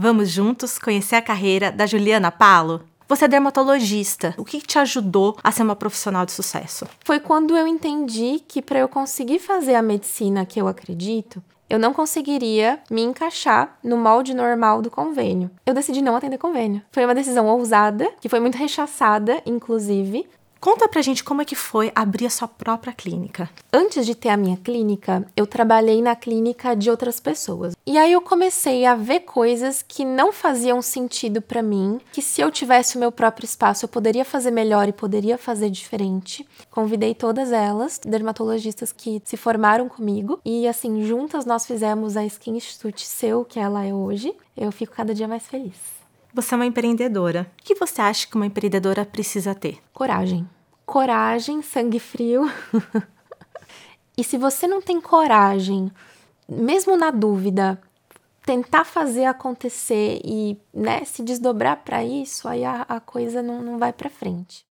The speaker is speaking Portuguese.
Vamos juntos conhecer a carreira da Juliana Palo? Você é dermatologista. O que te ajudou a ser uma profissional de sucesso? Foi quando eu entendi que para eu conseguir fazer a medicina que eu acredito, eu não conseguiria me encaixar no molde normal do convênio. Eu decidi não atender convênio. Foi uma decisão ousada, que foi muito rechaçada, inclusive, Conta pra gente como é que foi abrir a sua própria clínica. Antes de ter a minha clínica, eu trabalhei na clínica de outras pessoas. E aí eu comecei a ver coisas que não faziam sentido para mim, que se eu tivesse o meu próprio espaço eu poderia fazer melhor e poderia fazer diferente. Convidei todas elas, dermatologistas que se formaram comigo, e assim, juntas nós fizemos a Skin Institute Seu, que ela é hoje. Eu fico cada dia mais feliz. Você é uma empreendedora. O que você acha que uma empreendedora precisa ter? Coragem. Coragem, sangue frio. e se você não tem coragem, mesmo na dúvida, tentar fazer acontecer e né, se desdobrar para isso, aí a, a coisa não, não vai para frente.